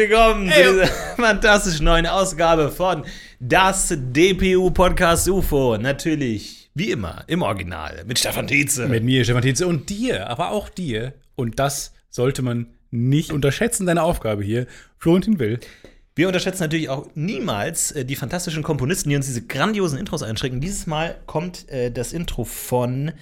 willkommen Ey. zu dieser fantastischen neuen Ausgabe von Das DPU Podcast UFO. Natürlich, wie immer, im Original mit Stefan Tietze. Mit mir, Stefan Tietze, und dir, aber auch dir. Und das sollte man nicht unterschätzen, deine Aufgabe hier. Florentin Will. Wir unterschätzen natürlich auch niemals äh, die fantastischen Komponisten, die uns diese grandiosen Intros einschränken. Dieses Mal kommt äh, das Intro von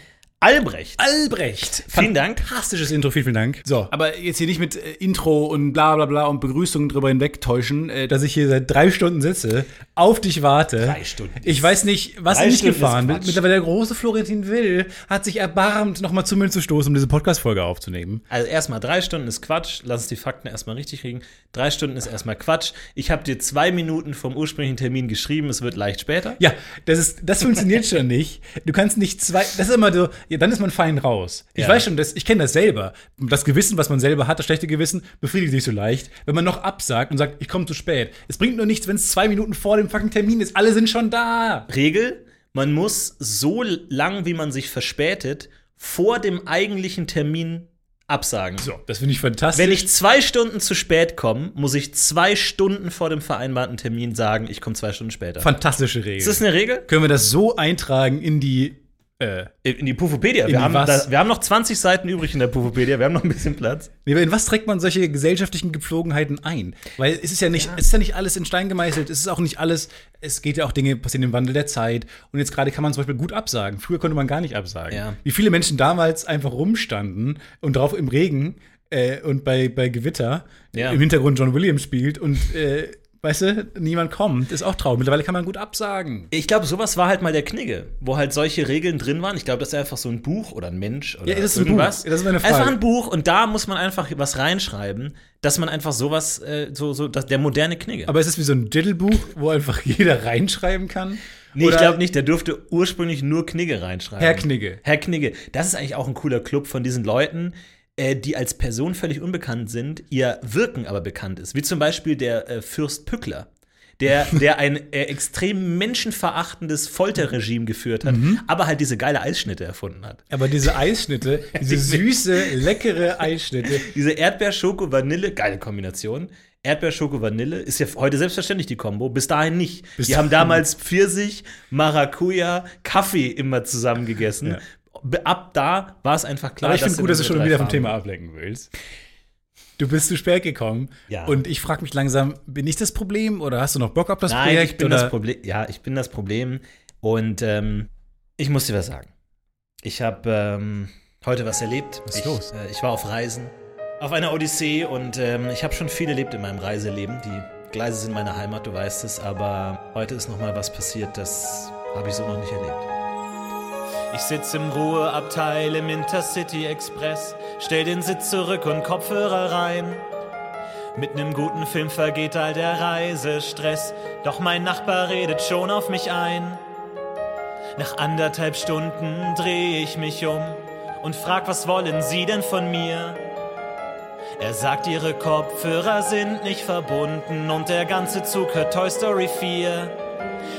Albrecht. Albrecht. Vielen Dank. Fantastisches Intro, vielen, vielen Dank. So, aber jetzt hier nicht mit äh, Intro und bla bla bla und Begrüßungen drüber hinwegtäuschen, äh, dass ich hier seit drei Stunden sitze, auf dich warte. Drei Stunden. Ich weiß nicht, was Drei nicht Stunden gefahren. Quatsch. Mittlerweile der große Florentin Will hat sich erbarmt, nochmal zu mir zu stoßen, um diese Podcast-Folge aufzunehmen. Also erstmal drei Stunden ist Quatsch. Lass uns die Fakten erstmal richtig kriegen. Drei Stunden ist erstmal Quatsch. Ich habe dir zwei Minuten vom ursprünglichen Termin geschrieben. Es wird leicht später. Ja, das ist, das funktioniert schon nicht. Du kannst nicht zwei, das ist immer so, ja, dann ist man fein raus. Ich Ja. weiß schon, das, ich kenne das selber. Das Gewissen, was man selber hat, das schlechte Gewissen, befriedigt sich so leicht, wenn man noch absagt und sagt, ich komme zu spät. Es bringt nur nichts, wenn es zwei Minuten vor dem fucking Termin ist. Alle sind schon da. Regel: Man muss so lang, wie man sich verspätet, vor dem eigentlichen Termin absagen. So, das finde ich fantastisch. Wenn ich zwei Stunden zu spät komme, muss ich zwei Stunden vor dem vereinbarten Termin sagen, ich komme zwei Stunden später. Fantastische Regel. Ist das eine Regel? Können wir das so eintragen in die, äh, In die Pufopedia. In Wir die haben, da, wir haben noch 20 Seiten übrig in der Pufopedia. Wir haben noch ein bisschen Platz. Nee, in was trägt man solche gesellschaftlichen Gepflogenheiten ein? Weil es ist ja nicht, es ist ja nicht alles in Stein gemeißelt, es ist auch nicht alles, es geht ja auch Dinge passieren im Wandel der Zeit. Und jetzt gerade kann man zum Beispiel gut absagen. Früher konnte man gar nicht absagen. Ja. Wie viele Menschen damals einfach rumstanden und drauf im Regen äh, und bei, bei Gewitter Ja. im Hintergrund John Williams spielt und äh, weißt du, niemand kommt, ist auch traurig. Mittlerweile kann man gut absagen. Ich glaube, sowas war halt mal der Knigge, wo halt solche Regeln drin waren. Ich glaube, das ist einfach so ein Buch oder ein Mensch oder Ja, das ist ein irgendwas. Buch. Das ist meine Frage. Einfach ein Buch und da muss man einfach was reinschreiben, dass man einfach sowas, äh, so, so, das, der moderne Knigge. Aber es ist wie so ein Diddle-Buch, wo einfach jeder reinschreiben kann. nee, ich Oder- glaube nicht, der durfte ursprünglich nur Knigge reinschreiben. Herr Knigge. Herr Knigge. Das ist eigentlich auch ein cooler Club von diesen Leuten, äh, die als Person völlig unbekannt sind, ihr Wirken aber bekannt ist. Wie zum Beispiel der äh, Fürst Pückler. Der, der ein äh, extrem menschenverachtendes Folterregime geführt hat, Mhm. aber halt diese geile Eisschnitte erfunden hat. Aber diese Eisschnitte, diese süße, leckere Eisschnitte, Diese Erdbeer-Schoko-Vanille, geile Kombination. Erdbeer-Schoko-Vanille ist ja heute selbstverständlich die Kombo, bis dahin nicht. Bis die haben dahin damals Pfirsich, Maracuja, Kaffee immer zusammen gegessen. Ja. Ab da war es einfach klar, Aber ich finde gut, dass du schon wieder vom Thema ablenken willst. Du bist zu spät gekommen. Ja. Und ich frage mich langsam, bin ich das Problem oder hast du noch Bock auf das Nein, Projekt? ich bin oder? das Problem. Ja, ich bin das Problem. Und ähm, ich muss dir was sagen. Ich habe ähm, heute was erlebt. Was ist ich, los? Äh, ich war auf Reisen, auf einer Odyssee und ähm, ich habe schon viel erlebt in meinem Reiseleben. Die Gleise sind meine Heimat, du weißt es. Aber heute ist noch mal was passiert, das habe ich so noch nicht erlebt. Ich sitze im Ruheabteil im Intercity Express, stell den Sitz zurück und Kopfhörer rein. Mit nem guten Film vergeht all der Reisestress, doch mein Nachbar redet schon auf mich ein. Nach anderthalb Stunden dreh ich mich um und frag, was wollen Sie denn von mir? Er sagt, Ihre Kopfhörer sind nicht verbunden und der ganze Zug hört Toy Story 4.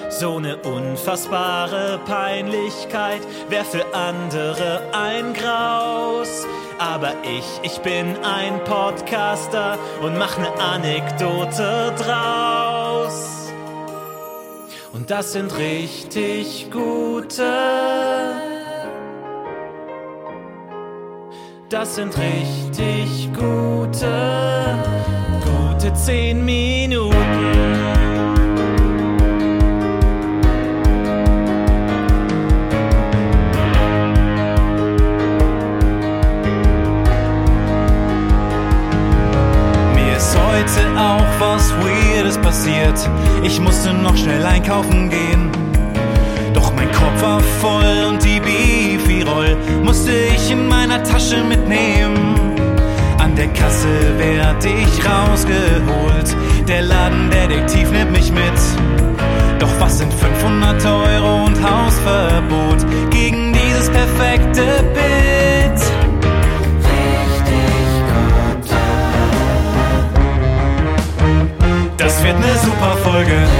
So ne unfassbare Peinlichkeit wär für andere ein Graus. Aber ich, ich bin ein Podcaster und mach ne Anekdote draus. Und das sind richtig gute. Das sind richtig gute, gute zehn Minuten. Musste noch schnell einkaufen gehen. Doch mein Kopf war voll und die Bifi-Roll musste ich in meiner Tasche mitnehmen. An der Kasse werd ich rausgeholt. Der Ladendetektiv nimmt mich mit. Doch was sind 500 Euro und Hausverbot gegen dieses perfekte Bild? Das wird eine super Folge.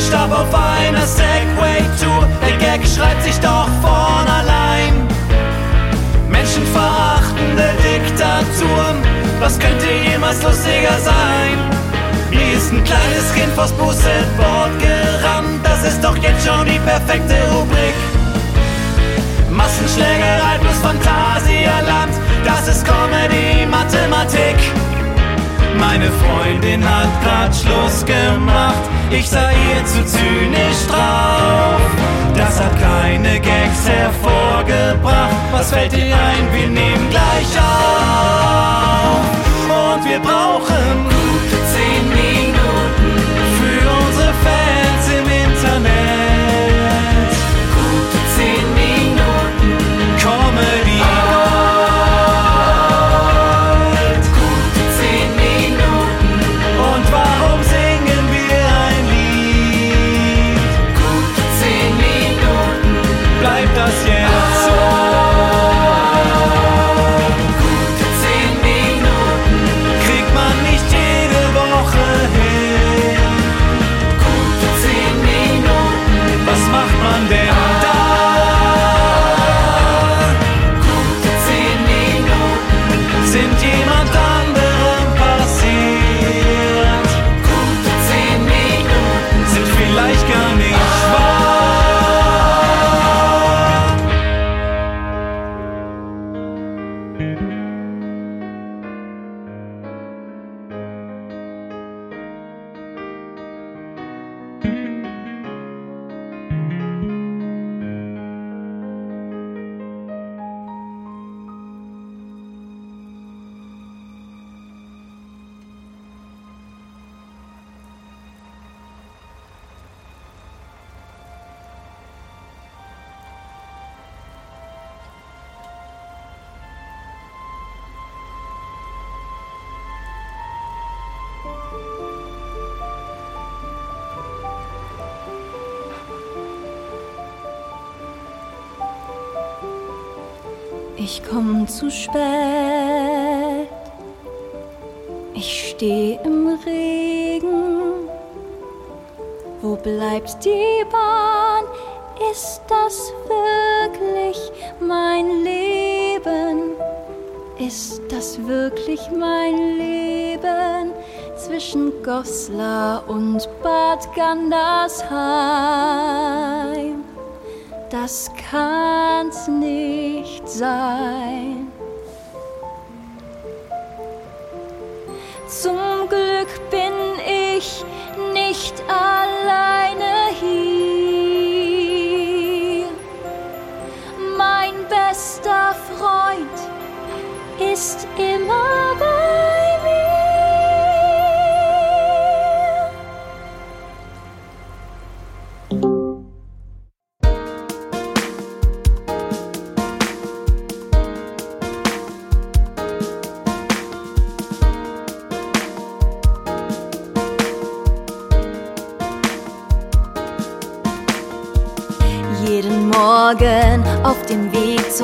Starb auf einer Segway-Tour. Der Gag schreibt sich doch von allein. Menschenverachtende Diktaturen, was könnte jemals lustiger sein? Mir ist ein kleines Kind vors Bussetboard gerannt, das ist doch jetzt schon die perfekte Rubrik. Massenschlägerei plus Phantasialand, das ist Comedy, Mathematik. Meine Freundin hat grad Schluss gemacht, ich sah ihr zu zynisch drauf. Das hat keine Gags hervorgebracht. Was fällt dir ein? Wir nehmen gleich auf. Und wir brauchen gute zehn Minuten Ich komm zu spät. Ich steh im Regen. Wo bleibt die Bahn? Ist das wirklich mein Leben? Ist das wirklich mein Leben? Zwischen Goslar und Bad Gandersheim. Das kann's nicht sein.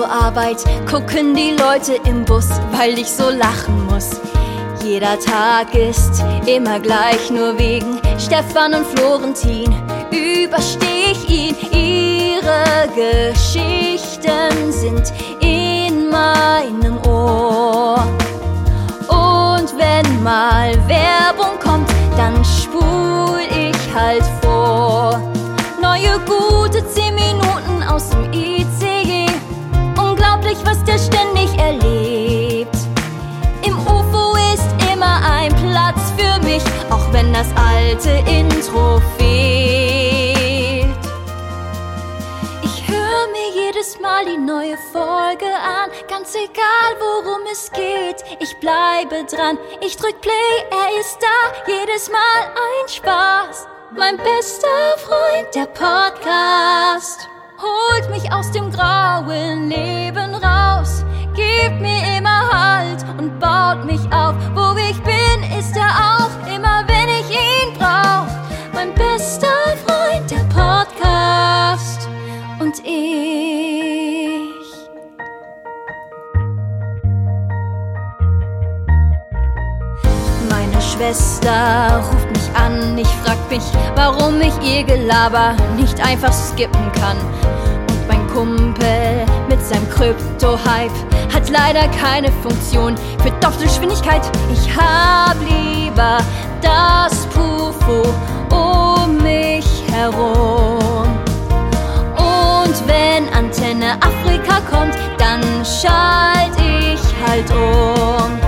Arbeit gucken die Leute im Bus, weil ich so lachen muss. Jeder Tag ist immer gleich, nur wegen Stefan und Florentin übersteh ich ihn. Ihre Geschichten sind in meinem Ohr. Und wenn mal Werbung kommt, dann spul ich halt vor. Neue gute 10 Minuten aus dem ICE. Unglaublich, was der ständig erlebt. Im UFO ist immer ein Platz für mich, auch wenn das alte Intro fehlt. Ich höre mir jedes Mal die neue Folge an, ganz egal worum es geht. Ich bleibe dran, ich drück Play, er ist da, jedes Mal ein Spaß. Mein bester Freund, der Podcast, holt mich aus dem grauen Leben raus, gibt mir immer Halt und baut mich auf. Wo ich bin, ist er auch, immer wenn ich ihn brauch. Mein bester Freund, der Podcast und ich. Meine Schwester ruft mich an, ich frag mich, warum ich ihr Gelaber nicht einfach skippen kann. Und mein Kumpel mit seinem Krypto-Hype hat leider keine Funktion für Doppelgeschwindigkeit. Ich hab lieber das Pufo um mich herum. Und wenn Antenne Afrika kommt, dann schalt ich halt um.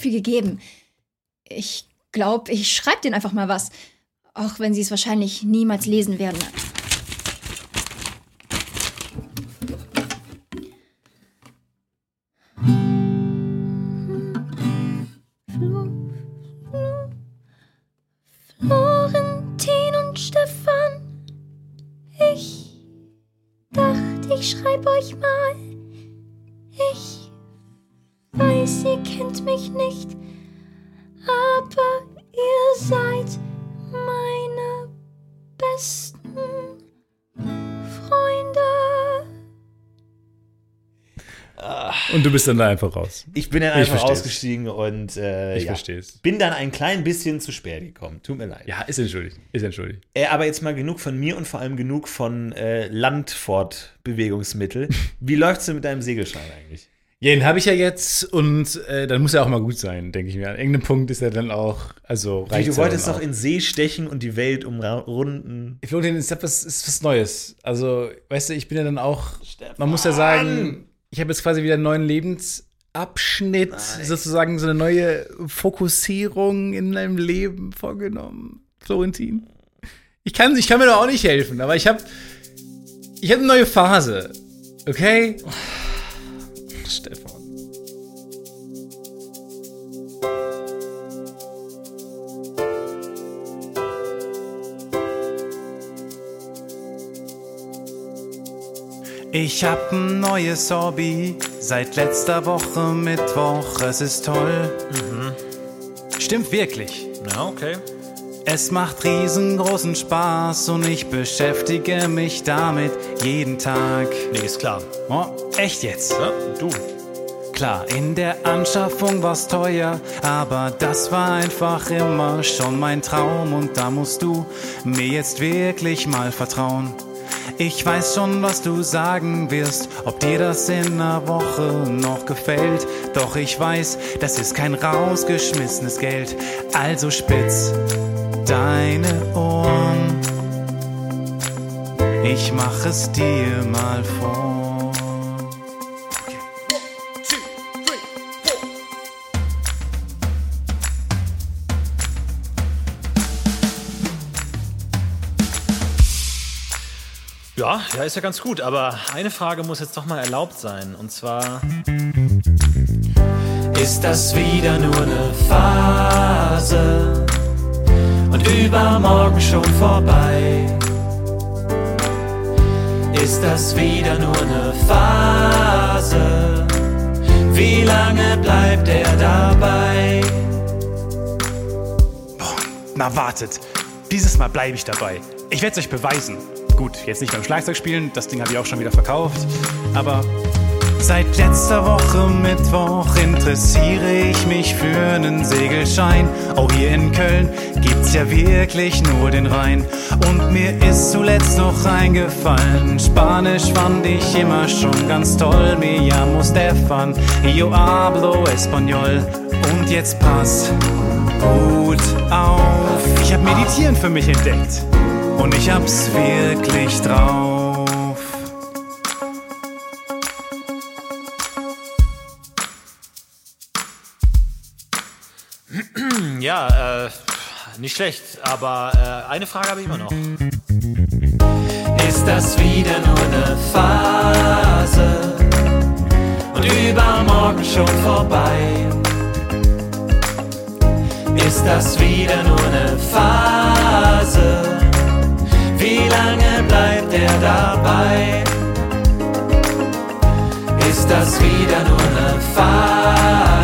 Viel gegeben. Ich glaube, ich schreibe denen einfach mal was. Auch wenn sie es wahrscheinlich niemals lesen werden. Florentin und Stefan. Ich dachte, ich schreib euch mal. Ich weiß, ihr kennt mich nicht, aber ihr seid meine besten Freunde. Und du bist dann da einfach raus. Ich bin dann Ich einfach versteh's. ausgestiegen und äh, Ich ja, versteh's. bin dann ein klein bisschen zu spät gekommen. Tut mir leid. Ja, ist entschuldigt. Ist entschuldigt. Äh, aber jetzt mal genug von mir und vor allem genug von äh, Landfortbewegungsmittel. Wie läuft's denn mit deinem Segelschein eigentlich? Ja, den habe ich ja jetzt und äh, dann muss er auch mal gut sein, denke ich mir. An irgendeinem Punkt ist er dann auch, also reicht du wolltest doch in See stechen und die Welt umrunden. Florentin, ist etwas, ist was Neues. Also, weißt du, ich bin ja dann auch, man muss ja sagen, ich habe jetzt quasi wieder einen neuen Lebensabschnitt, sozusagen so eine neue Fokussierung in meinem Leben vorgenommen. Florentin. Ich kann, ich kann mir doch auch nicht helfen, aber ich habe ich hab eine neue Phase. Okay? Stefan. Ich hab ein neues Hobby seit letzter Woche Mittwoch. Es ist toll. Stimmt wirklich. Ja, okay. Es macht riesengroßen Spaß und ich beschäftige mich damit jeden Tag. Nee, ist klar. Oh, echt jetzt? Ja, du. Klar, in der Anschaffung war's teuer, aber das war einfach immer schon mein Traum und da musst du mir jetzt wirklich mal vertrauen. Ich weiß schon, was du sagen wirst, ob dir das in einer Woche noch gefällt. Doch ich weiß, das ist kein rausgeschmissenes Geld. Also spitz deine Ohren Ich mach es dir mal vor. Ja, ja, ist ja ganz gut, aber eine Frage muss jetzt doch mal erlaubt sein. Und zwar. Ist das wieder nur eine Phase und übermorgen schon vorbei? Ist das wieder nur eine Phase? Wie lange bleibt er dabei? Na wartet, dieses Mal bleibe ich dabei. Ich werde es euch beweisen. Gut, jetzt nicht beim Schlagzeug spielen, das Ding habe ich auch schon wieder verkauft. Aber seit letzter Woche Mittwoch interessiere ich mich für einen Segelschein. Auch hier in Köln gibt's ja wirklich nur den Rhein. Und mir ist zuletzt noch eingefallen, Spanisch fand ich immer schon ganz toll. Me llamo Stefan, yo hablo español. Und jetzt pass gut auf. Ich hab Meditieren für mich entdeckt. Und ich hab's wirklich drauf. Ja, äh, nicht schlecht, aber äh, eine Frage habe ich immer noch. Ist das wieder nur eine Phase und übermorgen schon vorbei? Ist das wieder nur eine Phase? Wie lange bleibt er dabei? Ist das wieder nur eine Phase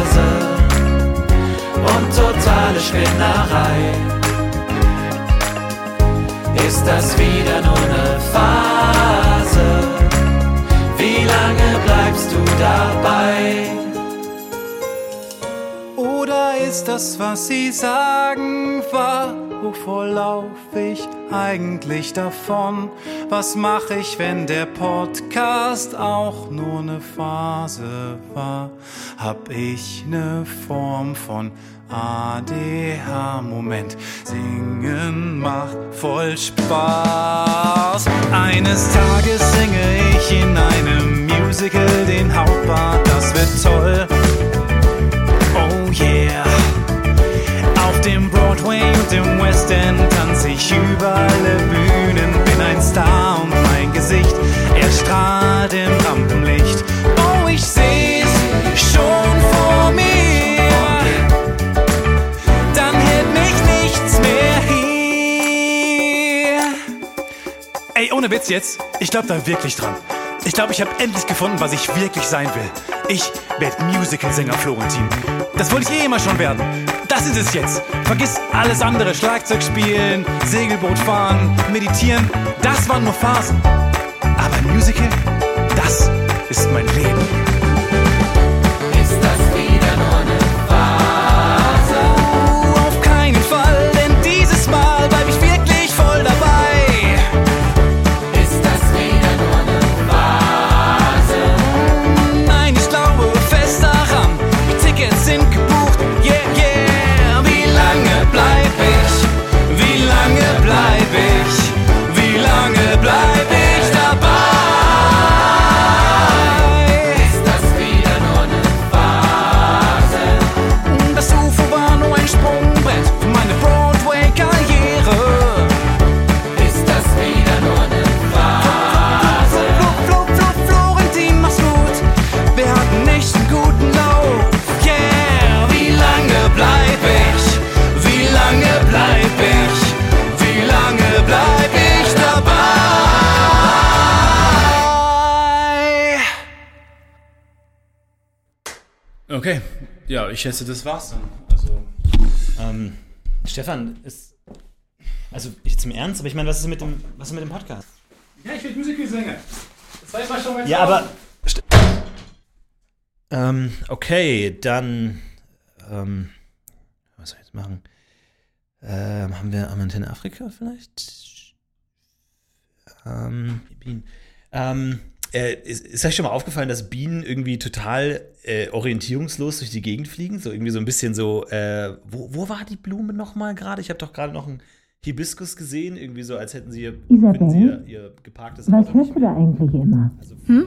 totale Spinnerei? Ist das wieder nur eine Phase? Wie lange bleibst du dabei? Oder ist das, was sie sagen, wahr? Wovor lauf ich eigentlich davon? Was mache ich, wenn der Podcast auch nur eine Phase war? Hab ich ne Form von ADH? Moment, singen macht voll Spaß. Eines Tages singe ich in einem Musical den Hauptpart, das wird toll. Oh yeah. Auf dem Broadway und im West End tanze ich über alle Bühnen, bin ein Star und mein Gesicht erstrahlt im Rampenlicht. Oh, ich seh's schon vor mir. Ey, ohne Witz jetzt, ich glaube da wirklich dran. Ich glaube, ich habe endlich gefunden, was ich wirklich sein will. Ich werde Musicalsänger Florentin. Das wollte ich eh immer schon werden. Das ist es jetzt. Vergiss alles andere. Schlagzeug spielen, Segelboot fahren, meditieren. Das waren nur Phasen. Schätze, das war's dann. Also, Ähm, Stefan, ist. Also, jetzt im Ernst, aber ich meine, was ist mit dem, was ist mit dem Podcast? ja, ich will Musicalsänger. Das war immer schon mein Ja, aber. St ähm, okay, dann. Ähm, was soll ich jetzt machen? Ähm, haben wir Amant in Afrika vielleicht? Ähm. Ähm, äh, ist, ist euch schon mal aufgefallen, dass Bienen irgendwie total äh, orientierungslos durch die Gegend fliegen? So irgendwie so ein bisschen so, äh, wo, wo war die Blume nochmal gerade? Ich habe doch gerade noch ein Hibiskus gesehen, irgendwie so, als hätten sie ihr, Isabel? sie ihr, ihr geparktes Was Auto hörst du da eigentlich immer? Also Hm?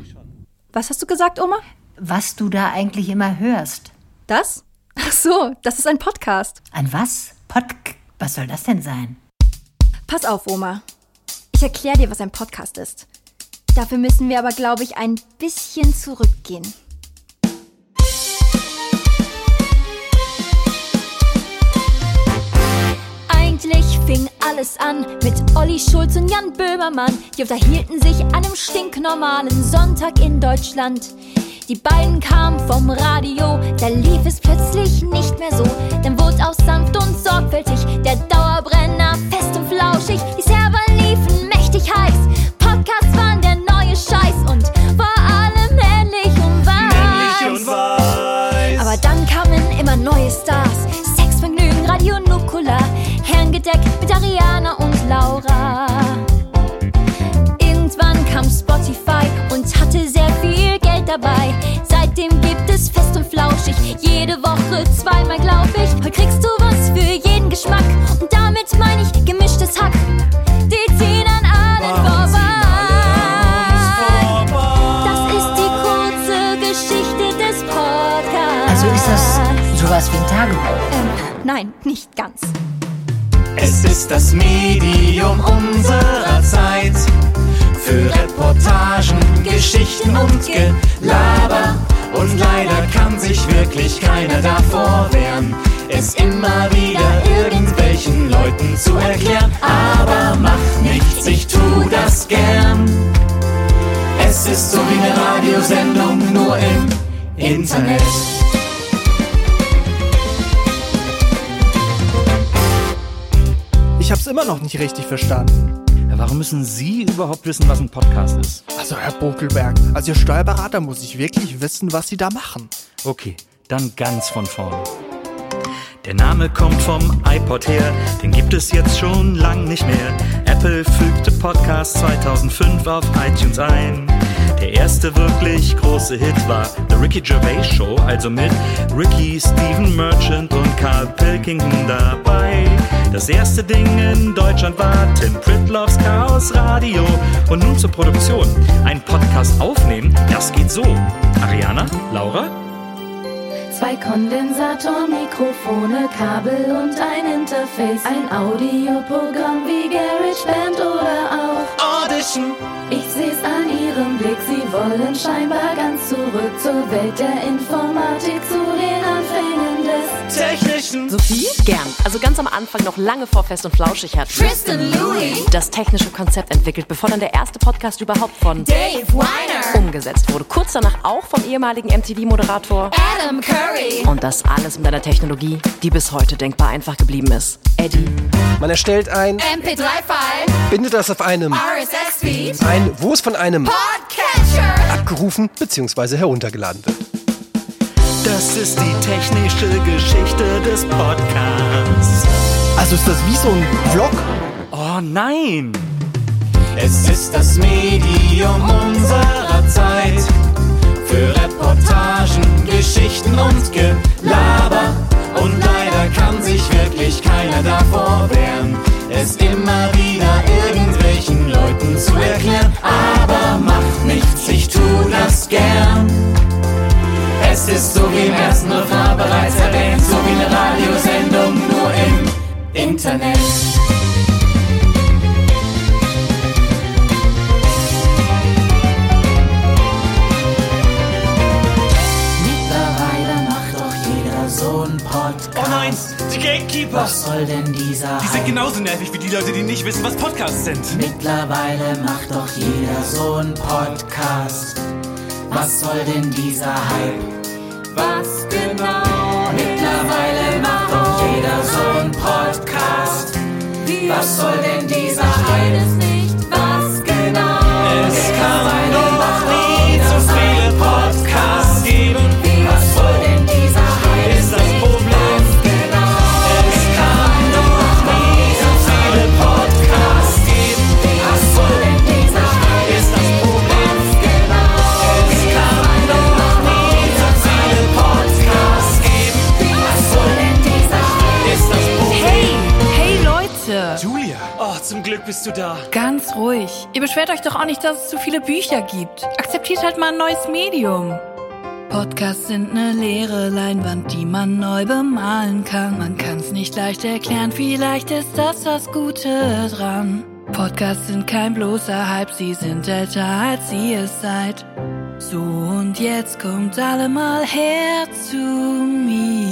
Was hast du gesagt, Oma? Was du da eigentlich immer hörst. Das? Ach so, das ist ein Podcast. Ein was? Podk. Was soll das denn sein? Pass auf, Oma. Ich erkläre dir, was ein Podcast ist. Dafür müssen wir aber, glaube ich, ein bisschen zurückgehen. Eigentlich fing alles an mit Olli Schulz und Jan Böhmermann. Die unterhielten sich an einem stinknormalen Sonntag in Deutschland. Die beiden kamen vom Radio, da lief es plötzlich nicht mehr so. Dann wurde auch sanft und sorgfältig der Dauerbrenner das Medium unserer Zeit. Für Reportagen, Geschichten und Gelaber. Und leider kann sich wirklich keiner davor wehren, es immer wieder irgendwelchen Leuten zu erklären. Aber mach nichts, ich tu das gern. Es ist so wie eine Radiosendung, nur im Internet. Immer noch nicht richtig verstanden. Warum müssen Sie überhaupt wissen, was ein Podcast ist? Also, Herr Bokelberg, als Ihr Steuerberater muss ich wirklich wissen, was Sie da machen. Okay, dann ganz von vorne. Der Name kommt vom iPod her, den gibt es jetzt schon lang nicht mehr. Apple fügte Podcast 2005 auf iTunes ein. Der erste wirklich große Hit war The Ricky Gervais Show, also mit Ricky, Stephen Merchant und Carl Pilkington dabei. Das erste Ding in Deutschland war Tim Pritloffs Chaos Radio. Und nun zur Produktion. Ein Podcast aufnehmen, das geht so. Ariana, Laura, Zwei Kondensatoren, Mikrofone, Kabel und ein Interface. Ein Audioprogramm wie GarageBand oder auch Audition. Ich seh's an ihrem Blick, sie wollen scheinbar ganz zurück zur Welt der Informatik, zu den Anfängen Technischen. Sophie? Gern. Also ganz am Anfang, noch lange vor Fest und Flauschig hat Tristan Louis, das technische Konzept entwickelt, bevor dann der erste Podcast überhaupt von Dave Weiner, umgesetzt wurde. Kurz danach auch vom ehemaligen MTV-Moderator. Adam Curry. Und das alles mit einer Technologie, die bis heute denkbar einfach geblieben ist. Eddie. Man erstellt ein, MP3-File, bindet das auf einem, RSS-Feed, ein, wo es von einem Podcatcher. abgerufen bzw. heruntergeladen wird. Das ist die technische Geschichte des Podcasts. Also ist das wie so ein Vlog? Oh nein! Es ist das Medium unserer Zeit. Für Reportagen, Geschichten und Gelaber. Und leider kann sich wirklich keiner davor wehren, es immer wieder irgendwelchen Leuten zu erklären. Aber macht nichts, ich tu das gern. Es ist so wie im ersten Refrain bereits erwähnt, so wie eine Radiosendung nur im Internet. Mittlerweile macht doch jeder so einen Podcast. Oh nein, die Gatekeeper! Was soll denn dieser Die sind genauso nervig wie die Leute, die nicht wissen, was Podcasts sind. Mittlerweile macht doch jeder so einen Podcast. Was soll denn dieser Hype? Was genau? Mittlerweile macht doch jeder so einen Podcast. Was soll denn dieser es nicht, beschwert euch doch auch nicht, dass es zu viele Bücher gibt. Akzeptiert halt mal ein neues Medium. Podcasts sind eine leere Leinwand, die man neu bemalen kann. Man kann's nicht leicht erklären, vielleicht ist das das Gute dran. Podcasts sind kein bloßer Hype, sie sind älter als ihr es seid. So und jetzt kommt alle mal her zu mir.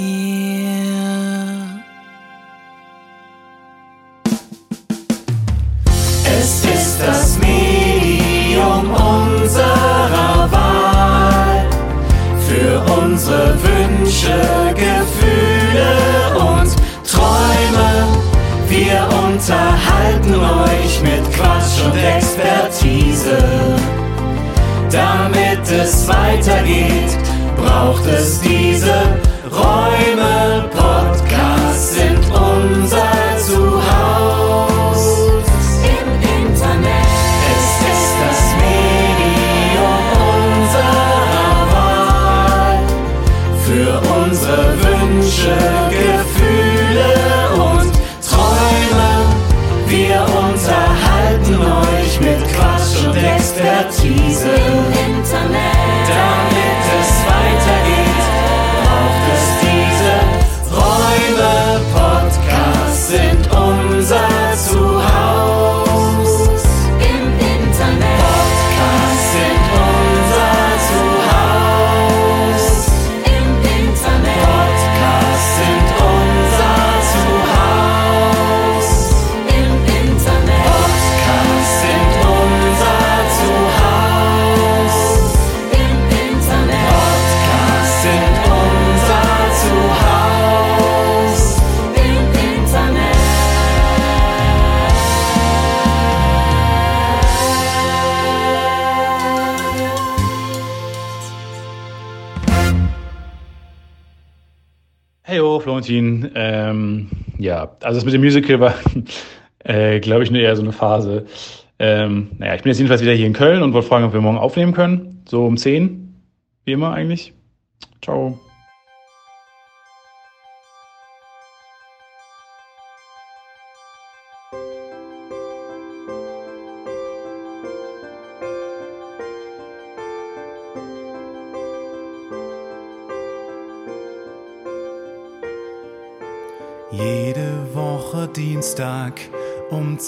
Es das Medium unserer Wahl für unsere Wünsche, Gefühle und Träume. Wir unterhalten euch mit Quatsch und Expertise. Damit es weitergeht, braucht es diese Räume. Hey, oh, Florentin. Ähm, ja, also das mit dem Musical war, äh, glaube ich, nur eher so eine Phase. Ähm, naja, ich bin jetzt jedenfalls wieder hier in Köln und wollte fragen, ob wir morgen aufnehmen können. So um 10. Wie immer eigentlich. Ciao.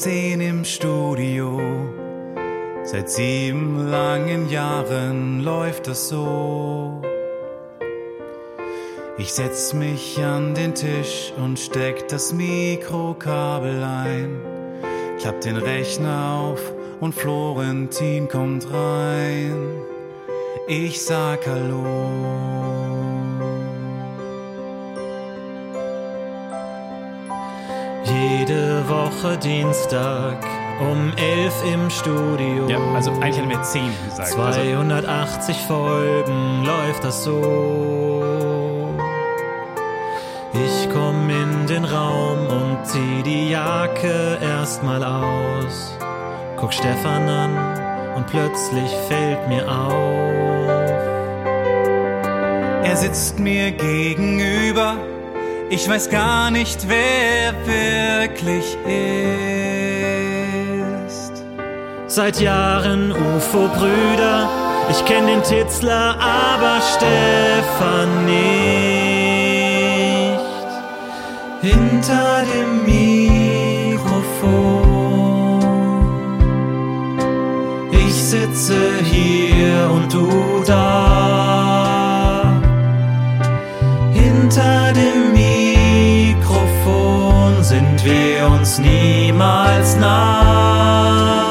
10 im Studio. Seit sieben langen Jahren läuft das so. Ich setz mich an den Tisch und steck das Mikrokabel ein. Klapp den Rechner auf und Florentin kommt rein. Ich sag Hallo. Jede Woche Dienstag um 11 im Studio. Ja, also eigentlich hätten wir 10 gesagt. Also, 280 Folgen läuft das so. Ich komm in den Raum und zieh die Jacke erstmal aus. Guck Stefan an und plötzlich fällt mir auf. Er sitzt mir gegenüber. Ich weiß gar nicht, wer wirklich ist. Seit Jahren UFO-Brüder. Ich kenn den Titzler, aber Stefan nicht. Hinter dem Mikrofon. Ich sitze hier und du wir uns niemals nah.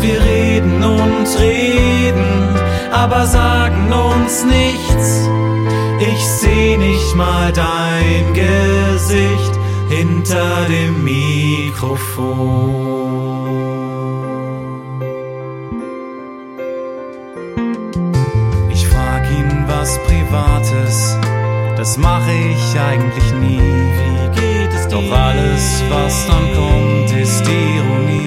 Wir reden und reden, aber sagen uns nichts. Ich seh nicht mal dein Gesicht hinter dem Mikrofon. Das mache ich eigentlich nie. Wie geht es dir? Doch alles, was dann kommt, ist Ironie.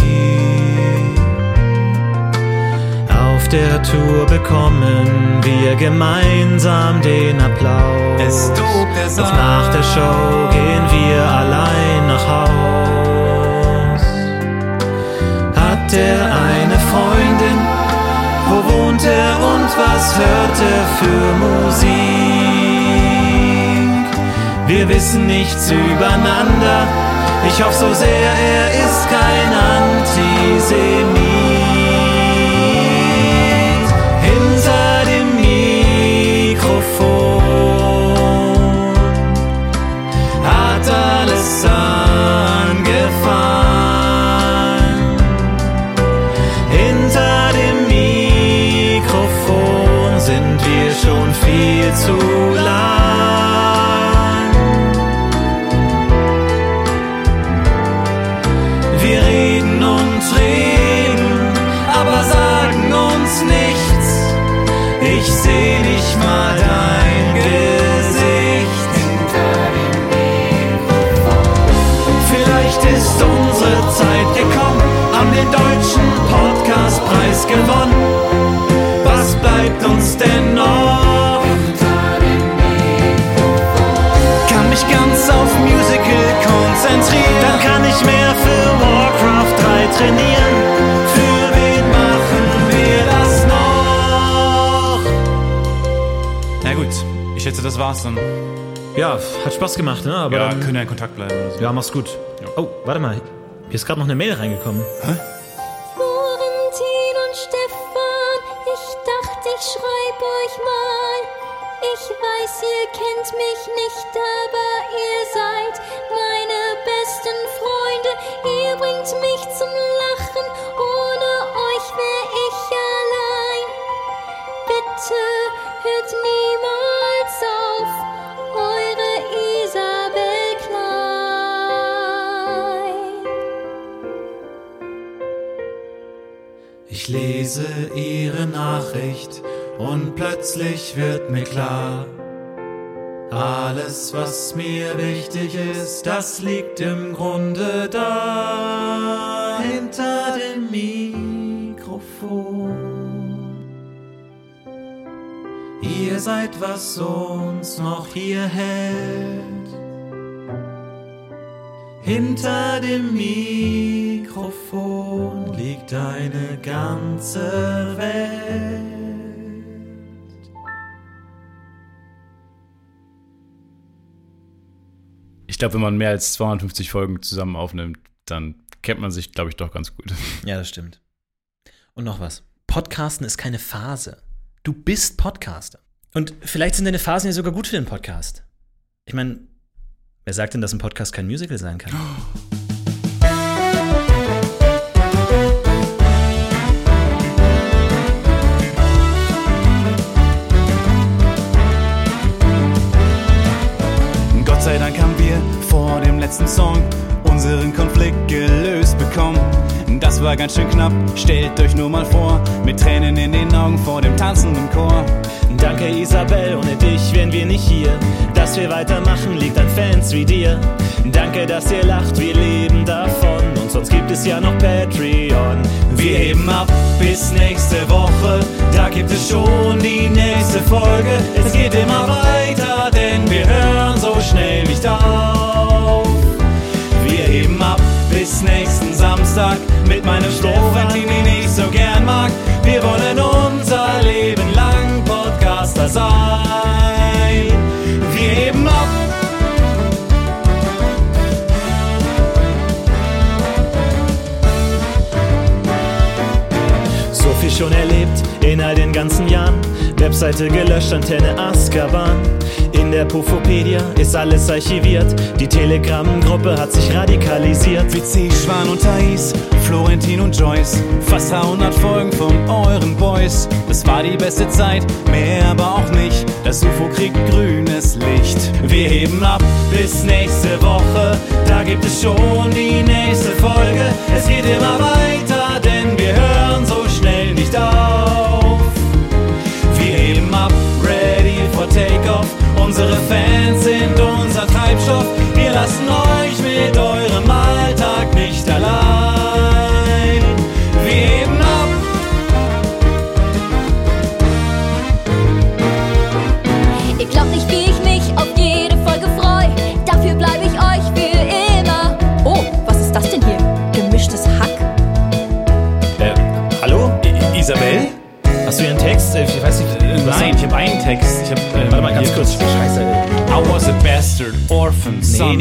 Auf der Tour bekommen wir gemeinsam den Applaus. Es tobt der Doch nach der Show gehen wir allein nach Haus. Hat er eine Freundin? Wo wohnt er und was hört er für Musik? Wir wissen nichts übereinander. Ich hoffe so sehr, er ist kein Antisemit. Hinter dem Mikrofon hat alles angefangen. Hinter dem Mikrofon sind wir schon viel zu den deutschen Podcastpreis gewonnen. Was bleibt uns denn noch? Kann mich ganz auf Musical konzentrieren. Dann kann ich mehr für Warcraft 3 trainieren. Für wen machen wir das noch? Na gut, ich schätze, das war's dann. Ja, hat Spaß gemacht, ne? Aber ja, dann, können ja in Kontakt bleiben oder so. ja, mach's gut. Oh, warte mal. Hier ist gerade noch eine Mail reingekommen. Florentin Ich lese ihre Nachricht und plötzlich wird mir klar, alles, was mir wichtig ist, das liegt im Grunde da, hinter dem Mikrofon. Ihr seid, was uns noch hier hält. Hinter dem Mikrofon liegt eine ganze Welt. Ich glaube, wenn man mehr als 250 Folgen zusammen aufnimmt, dann kennt man sich, glaube ich, doch ganz gut. Ja, das stimmt. Und noch was. Podcasten ist keine Phase. Du bist Podcaster. Und vielleicht sind deine Phasen ja sogar gut für den Podcast. Ich meine, wer sagt denn, dass ein Podcast kein Musical sein kann? Gott letzten Song unseren Konflikt gelöst bekommen. Das war ganz schön knapp, stellt euch nur mal vor, mit Tränen in den Augen vor dem tanzenden Chor. Danke Isabel, ohne dich wären wir nicht hier. Dass wir weitermachen, liegt an Fans wie dir. Danke, dass ihr lacht, wir leben davon. Und sonst gibt es ja noch Patreon. Wir heben ab bis nächste Woche, da gibt es schon die nächste Folge. Es geht immer weiter, denn wir hören so schnell nicht auf. Heben ab bis nächsten Samstag mit meinem Florentin, den ich so gern mag. Wir wollen unser Leben lang Podcaster sein. Wir heben ab. So viel schon erlebt in all den ganzen Jahren. Webseite gelöscht, Antenne Azkaban. In der Pufopedia ist alles archiviert. Die Telegram-Gruppe hat sich radikalisiert. WC, Schwan und Thais, Florentin und Joyce. Fast 100 Folgen von euren Boys. Das war die beste Zeit, mehr aber auch nicht. Das UFO kriegt grünes Licht. Wir heben ab bis nächste Woche. Da gibt es schon die nächste Folge. Es geht immer weiter,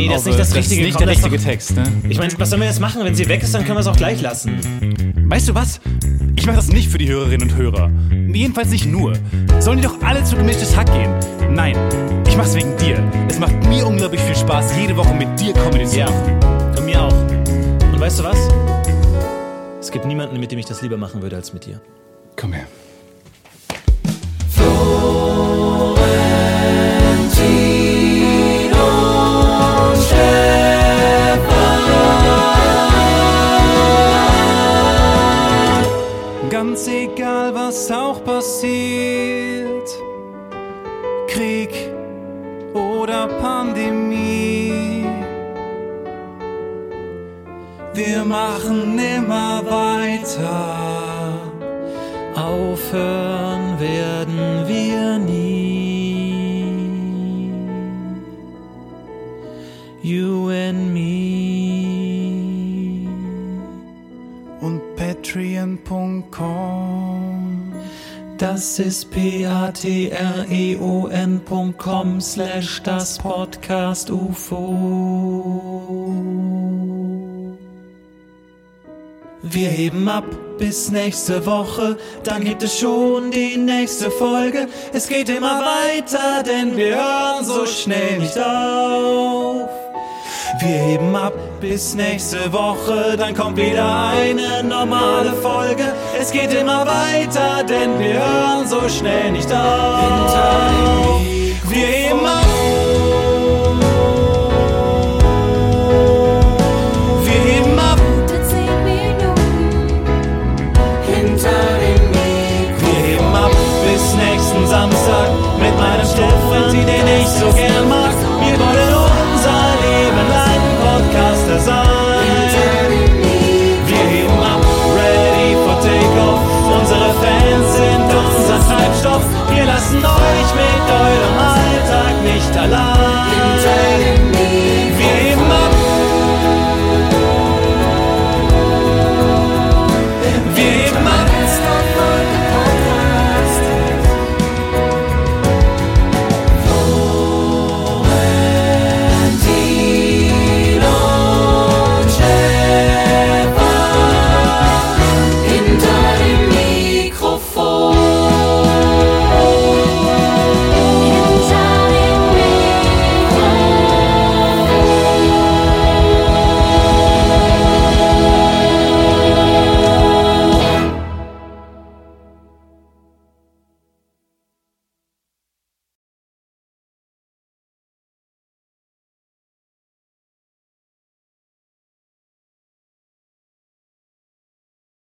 nee, das ist nicht das Richtige. Das ist nicht der richtige Text, ne? Ich meine, was sollen wir jetzt machen? Wenn sie weg ist, dann können wir es auch gleich lassen. Weißt du was? Ich mache das nicht für die Hörerinnen und Hörer. Jedenfalls nicht nur. Sollen die doch alle zu gemischtes Hack gehen? Nein, ich mach's wegen dir. Es macht mir unglaublich viel Spaß, jede Woche mit dir Comedy zu Ja, machen. und mir auch. Und weißt du was? Es gibt niemanden, mit dem ich das lieber machen würde als mit dir. Komm her. Ganz egal, was auch passiert. Krieg oder Pandemie. Wir machen immer weiter. Aufhören werden wir nie. You patreon.com. Das ist p-a-t-r-e-o-n.com slash das Podcast UFO. Wir heben ab bis nächste Woche, dann gibt es schon die nächste Folge. Es geht immer weiter, denn wir hören so schnell nicht auf. Wir heben ab bis nächste Woche, dann kommt wieder eine normale Folge. Es geht immer weiter, denn wir hören so schnell nicht auf. Wir heben ab. Samstag mit meinem Steffen, sie den ich so gerne.